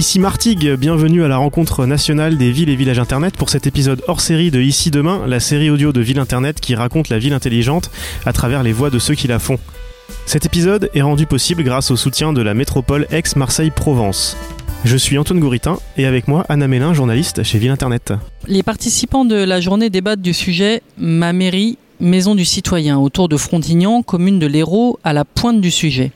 Ici Martigues, bienvenue à la rencontre nationale des villes et villages internet pour cet épisode hors série de Ici Demain, la série audio de Ville Internet qui raconte la ville intelligente à travers les voix de ceux qui la font. Cet épisode est rendu possible grâce au soutien de la métropole Aix-Marseille-Provence. Je suis Antoine Gouritin et avec moi Anna Mélin, journaliste chez Ville Internet. Les participants de la journée débattent du sujet Ma mairie, maison du citoyen, autour de Frontignan, commune de l'Hérault, à la pointe du sujet.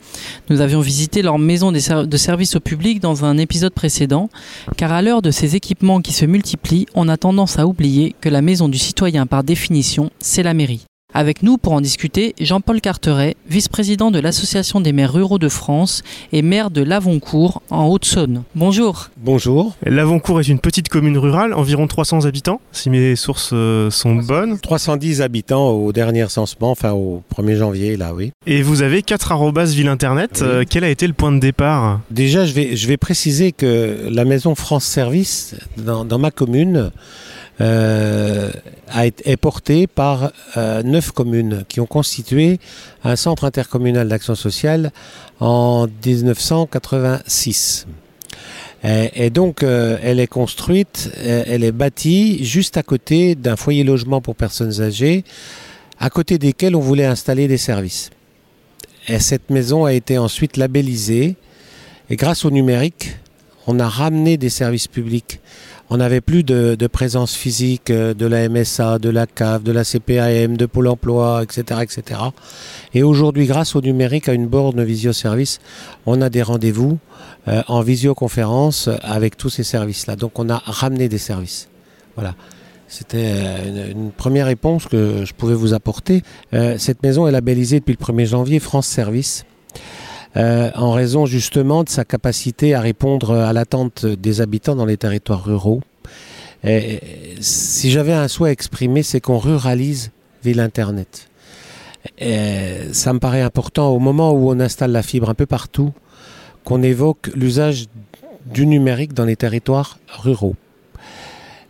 Nous avions visité leur maison de service au public dans un épisode précédent, car à l'heure de ces équipements qui se multiplient, on a tendance à oublier que la maison du citoyen, par définition, c'est la mairie. Avec nous pour en discuter, Jean-Paul Carteret, vice-président de l'Association des maires ruraux de France et maire de Lavoncourt en Haute-Saône. Bonjour. Bonjour. Lavoncourt est une petite commune rurale, environ 300 habitants, si mes sources euh, sont bonnes. 310 habitants au dernier recensement, enfin au 1er janvier, là, oui. Et vous avez 4 arrobas ville internet. Euh, quel a été le point de départ? Déjà, je vais, je vais préciser que la maison France Service, dans, dans ma commune, a été, est porté par euh, neuf communes qui ont constitué un centre intercommunal d'action sociale en 1986. Et, et donc, euh, elle est construite, elle est bâtie juste à côté d'un foyer logement pour personnes âgées, à côté desquels on voulait installer des services. Et cette maison a été ensuite labellisée, et grâce au numérique, on a ramené des services publics on n'avait plus de, présence physique de la MSA, de la CAF, de la CPAM, de Pôle emploi, etc. etc. Et aujourd'hui, grâce au numérique, à une borne visioservice, on a des rendez-vous euh, en visioconférence avec tous ces services-là. Donc on a ramené des services. Voilà. C'était une, une, première réponse que je pouvais vous apporter. Euh, cette maison est labellisée depuis le 1er janvier France Service. Euh, en raison justement de sa capacité à répondre à l'attente des habitants dans les territoires ruraux. Si j'avais un souhait exprimé, c'est qu'on ruralise Ville Internet. Et ça me paraît important au moment où on installe la fibre un peu partout, qu'on évoque l'usage du numérique dans les territoires ruraux.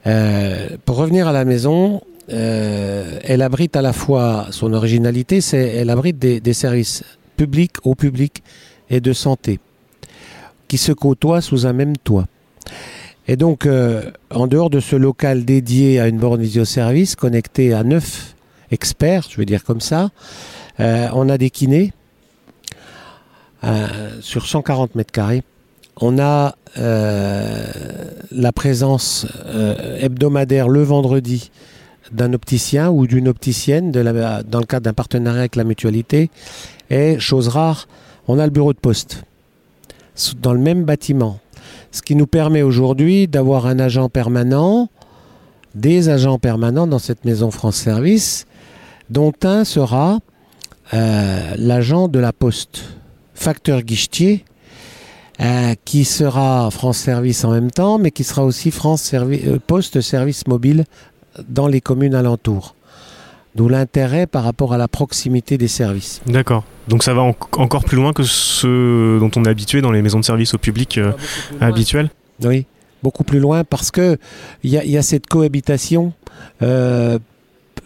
Euh, pour revenir à la maison, euh, elle abrite à la fois son originalité, c'est elle abrite des services public au public et de santé, qui se côtoient sous un même toit. Et donc, euh, en dehors de ce local dédié à une borne visioservice, connecté à neuf experts, je veux dire comme ça, euh, on a des kinés euh, sur 140 mètres carrés. On a la présence hebdomadaire le vendredi d'un opticien ou d'une opticienne dans le cadre d'un partenariat avec la mutualité. Et chose rare, on a le bureau de poste dans le même bâtiment. Ce qui nous permet aujourd'hui d'avoir un agent permanent, des agents permanents dans cette maison France Service, dont un sera euh, l'agent de la poste, facteur guichetier, euh, qui sera France Service en même temps, mais qui sera aussi France euh, Poste Service Mobile dans les communes alentours. D'où l'intérêt par rapport à la proximité des services. D'accord. Donc ça va en encore plus loin que ce dont on est habitué dans les maisons de service au public euh, habituelles Oui, beaucoup plus loin parce que il y, y, a cette cohabitation euh,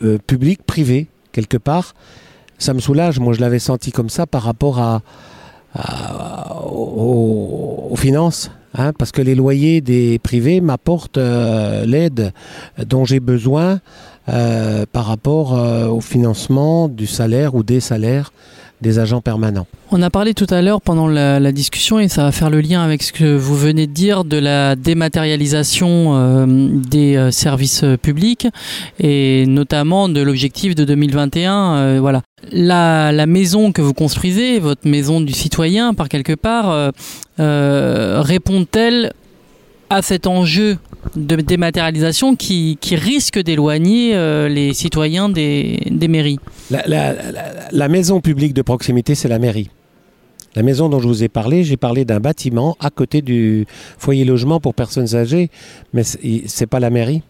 euh, publique-privée quelque part. Ça me soulage, moi je l'avais senti comme ça par rapport à, à aux, aux, finances. Hein, parce que les loyers des privés m'apportent euh, l'aide dont j'ai besoin euh, par rapport euh, au financement du salaire ou des salaires des agents permanents. On a parlé tout à l'heure pendant la, discussion et ça va faire le lien avec ce que vous venez de dire de la dématérialisation euh, des services publics et notamment de l'objectif de 2021. Euh, voilà, la, maison que vous construisez, votre maison du citoyen, par quelque part, répond-elle à cet enjeu de dématérialisation qui, risque d'éloigner euh, les citoyens des, mairies la, maison publique de proximité, c'est la mairie. La maison dont je vous ai parlé, j'ai parlé d'un bâtiment à côté du foyer logement pour personnes âgées, mais c'est pas la mairie.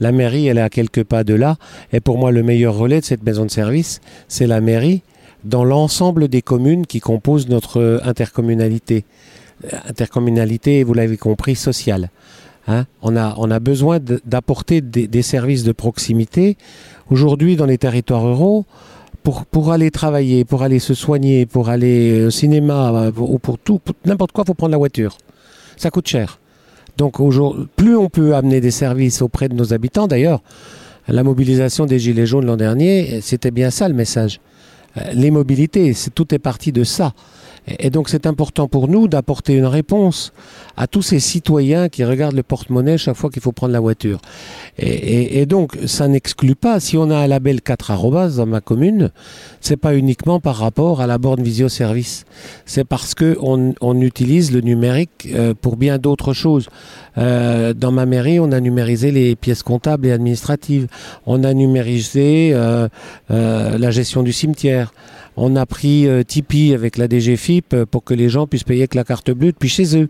La mairie, elle est à quelques pas de là, et pour moi, le meilleur relais de cette maison de service, c'est la mairie dans l'ensemble des communes qui composent notre intercommunalité. Intercommunalité, vous l'avez compris, sociale. Hein on, a, besoin d'apporter des, services de proximité. Aujourd'hui, dans les territoires ruraux, pour, aller travailler, pour aller se soigner, pour aller au cinéma, ou pour tout, n'importe quoi, il faut prendre la voiture. Ça coûte cher. Donc plus on peut amener des services auprès de nos habitants, d'ailleurs, la mobilisation des Gilets jaunes l'an dernier, c'était bien ça le message. Euh, les mobilités, tout est parti de ça. Et donc c'est important pour nous d'apporter une réponse à tous ces citoyens qui regardent le porte-monnaie chaque fois qu'il faut prendre la voiture. Et, donc ça n'exclut pas, si on a un label 4 arrobas dans ma commune, c'est pas uniquement par rapport à la borne visio service. C'est parce que on, utilise le numérique euh, pour bien d'autres choses. Euh, dans ma mairie, on a numérisé les pièces comptables et administratives. On a numérisé euh, la gestion du cimetière. On a pris euh, Tipeee avec la DGFIP euh, pour que les gens puissent payer avec la carte bleue depuis chez eux.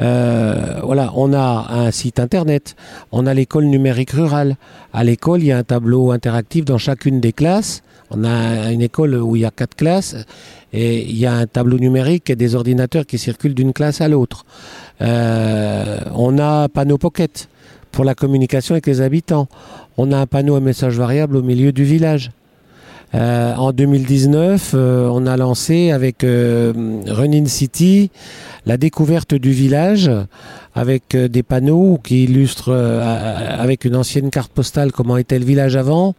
Euh, voilà, on a un site internet, on a l'école numérique rurale. À l'école, il y a un tableau interactif dans chacune des classes. On a une école où il y a quatre classes et il y a un tableau numérique et des ordinateurs qui circulent d'une classe à l'autre. on a panneau pocket pour la communication avec les habitants. On a un panneau à message variable au milieu du village. Euh, en 2019, euh, on a lancé avec euh, Running City la découverte du village avec des panneaux qui illustrent avec une ancienne carte postale comment était le village avant,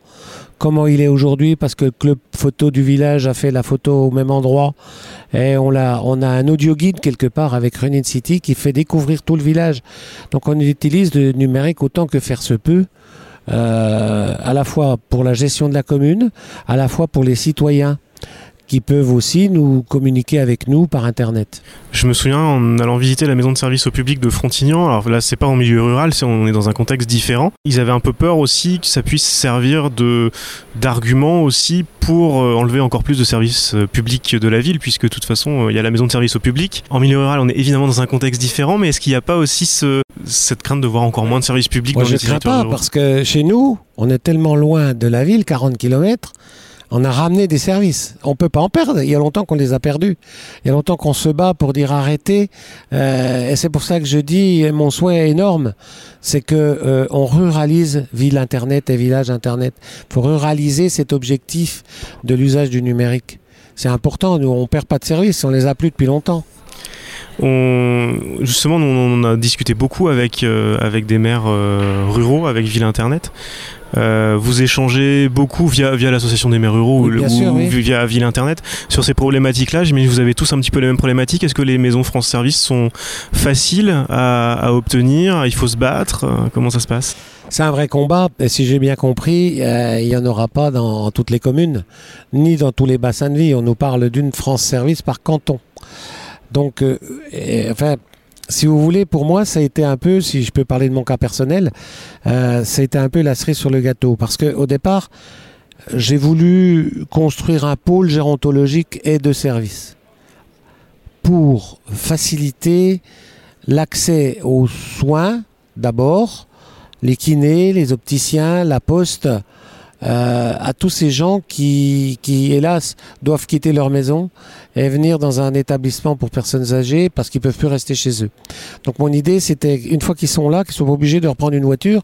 comment il est aujourd'hui parce que le club photo du village a fait la photo au même endroit et on a, on a un audio guide quelque part avec Running City qui fait découvrir tout le village. Donc on utilise le numérique autant que faire se peut à la fois pour la gestion de la commune, à la fois pour les citoyens qui peuvent aussi nous communiquer avec nous par internet. Je me souviens en allant visiter la maison de service au public de Frontignan, alors là c'est pas en milieu rural, on est dans un contexte différent. Ils avaient un peu peur aussi que ça puisse servir de d'argument aussi pour euh, enlever encore plus de services euh, publics de la ville, puisque de toute façon il y a la maison de service au public. En milieu rural, on est évidemment dans un contexte différent, mais est-ce qu'il n'y a pas aussi ce, cette crainte de voir encore moins de services publics Moi, dans je les territoires pas, parce que chez nous, on est tellement loin de la ville, 40 km, on a ramené des services. On peut pas en perdre. Il y a longtemps qu'on les a perdus. Il y a longtemps qu'on se bat pour dire arrêtez. Euh, et c'est pour ça que je dis mon souhait énorme, c'est que euh, on ruralise ville internet et village internet. Pour ruraliser cet objectif de l'usage du numérique. C'est important. Nous, on perd pas de services. On les a plus depuis longtemps. On, justement, on, a discuté beaucoup avec, euh, avec des maires ruraux, avec Ville Internet. Euh, vous échangez beaucoup via, via l'association des maires ruraux ou, via Ville Internet sur ces problématiques-là. Mais vous avez tous un petit peu les mêmes problématiques. Est-ce que les maisons France Service sont faciles à, obtenir? Il faut se battre? Comment ça se passe? C'est un vrai combat, et si j'ai bien compris, euh, il n'y en aura pas dans toutes les communes, ni dans tous les bassins de vie. On nous parle d'une France Service par canton. Donc, euh, enfin, si vous voulez, pour moi, ça a été un peu, si je peux parler de mon cas personnel, euh, ça a été un peu la cerise sur le gâteau. Parce qu'au départ, j'ai voulu construire un pôle gérontologique et de service pour faciliter l'accès aux soins d'abord, les kinés, les opticiens, la poste, euh, à tous ces gens qui, hélas, doivent quitter leur maison et venir dans un établissement pour personnes âgées parce qu'ils peuvent plus rester chez eux. Donc mon idée, c'était une fois qu'ils sont là, qu'ils soient obligés de reprendre une voiture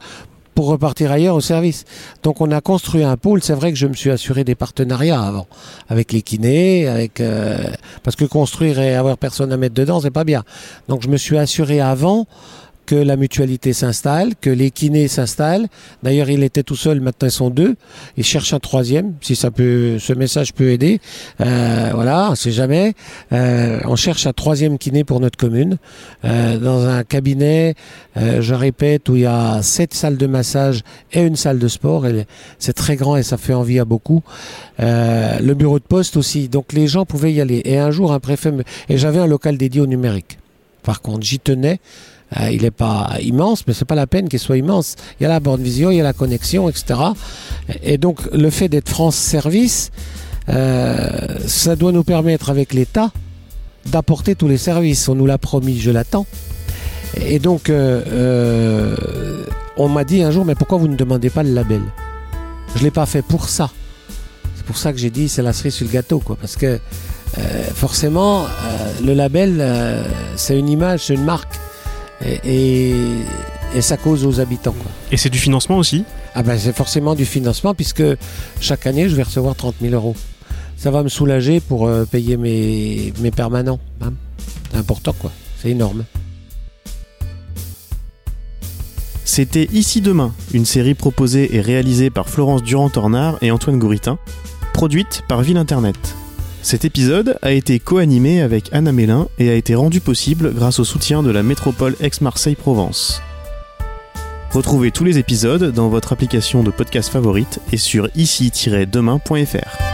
pour repartir ailleurs au service. Donc on a construit un pôle. C'est vrai que je me suis assuré des partenariats avant, avec les kinés, avec euh, parce que construire et avoir personne à mettre dedans, c'est pas bien. Donc je me suis assuré avant que la mutualité s'installe, que les kinés s'installent. D'ailleurs, il était tout seul, maintenant ils sont deux. Il cherche un troisième, si ça peut, ce message peut aider. Euh, voilà, on sait jamais. Euh, on cherche un troisième kiné pour notre commune, euh, dans un cabinet, je répète, où il y a sept salles de massage et une salle de sport. C'est très grand et ça fait envie à beaucoup. le bureau de poste aussi. Donc les gens pouvaient y aller. Et un jour, un préfet, et j'avais un local dédié au numérique. Par contre, j'y tenais euh, il n'est pas immense, mais c'est pas la peine qu'il soit immense. Il y a la borne visio, il y a la connexion, etc. Et donc le fait d'être France Service, euh, ça doit nous permettre avec l'État d'apporter tous les services. On nous l'a promis, je l'attends. Et donc euh, on m'a dit un jour, mais pourquoi vous ne demandez pas le label? Je l'ai pas fait pour ça. C'est pour ça que j'ai dit c'est la cerise sur le gâteau, quoi. Parce que forcément, le label, c'est une image, c'est une marque et, ça cause aux habitants. Et c'est du financement aussi? Ah ben C'est forcément du financement puisque chaque année je vais recevoir 30 000 euros. Ça va me soulager pour euh, payer mes, mes permanents. Hein. C'est important quoi, c'est énorme. C'était Ici Demain, une série proposée et réalisée par Florence Durand-Tornard et Antoine Gouritin, produite par Ville Internet. Cet épisode a été co-animé avec Anna Mélin et a été rendu possible grâce au soutien de la métropole Aix-Marseille-Provence. Retrouvez tous les épisodes dans votre application de podcast favorite et sur ici-demain.fr.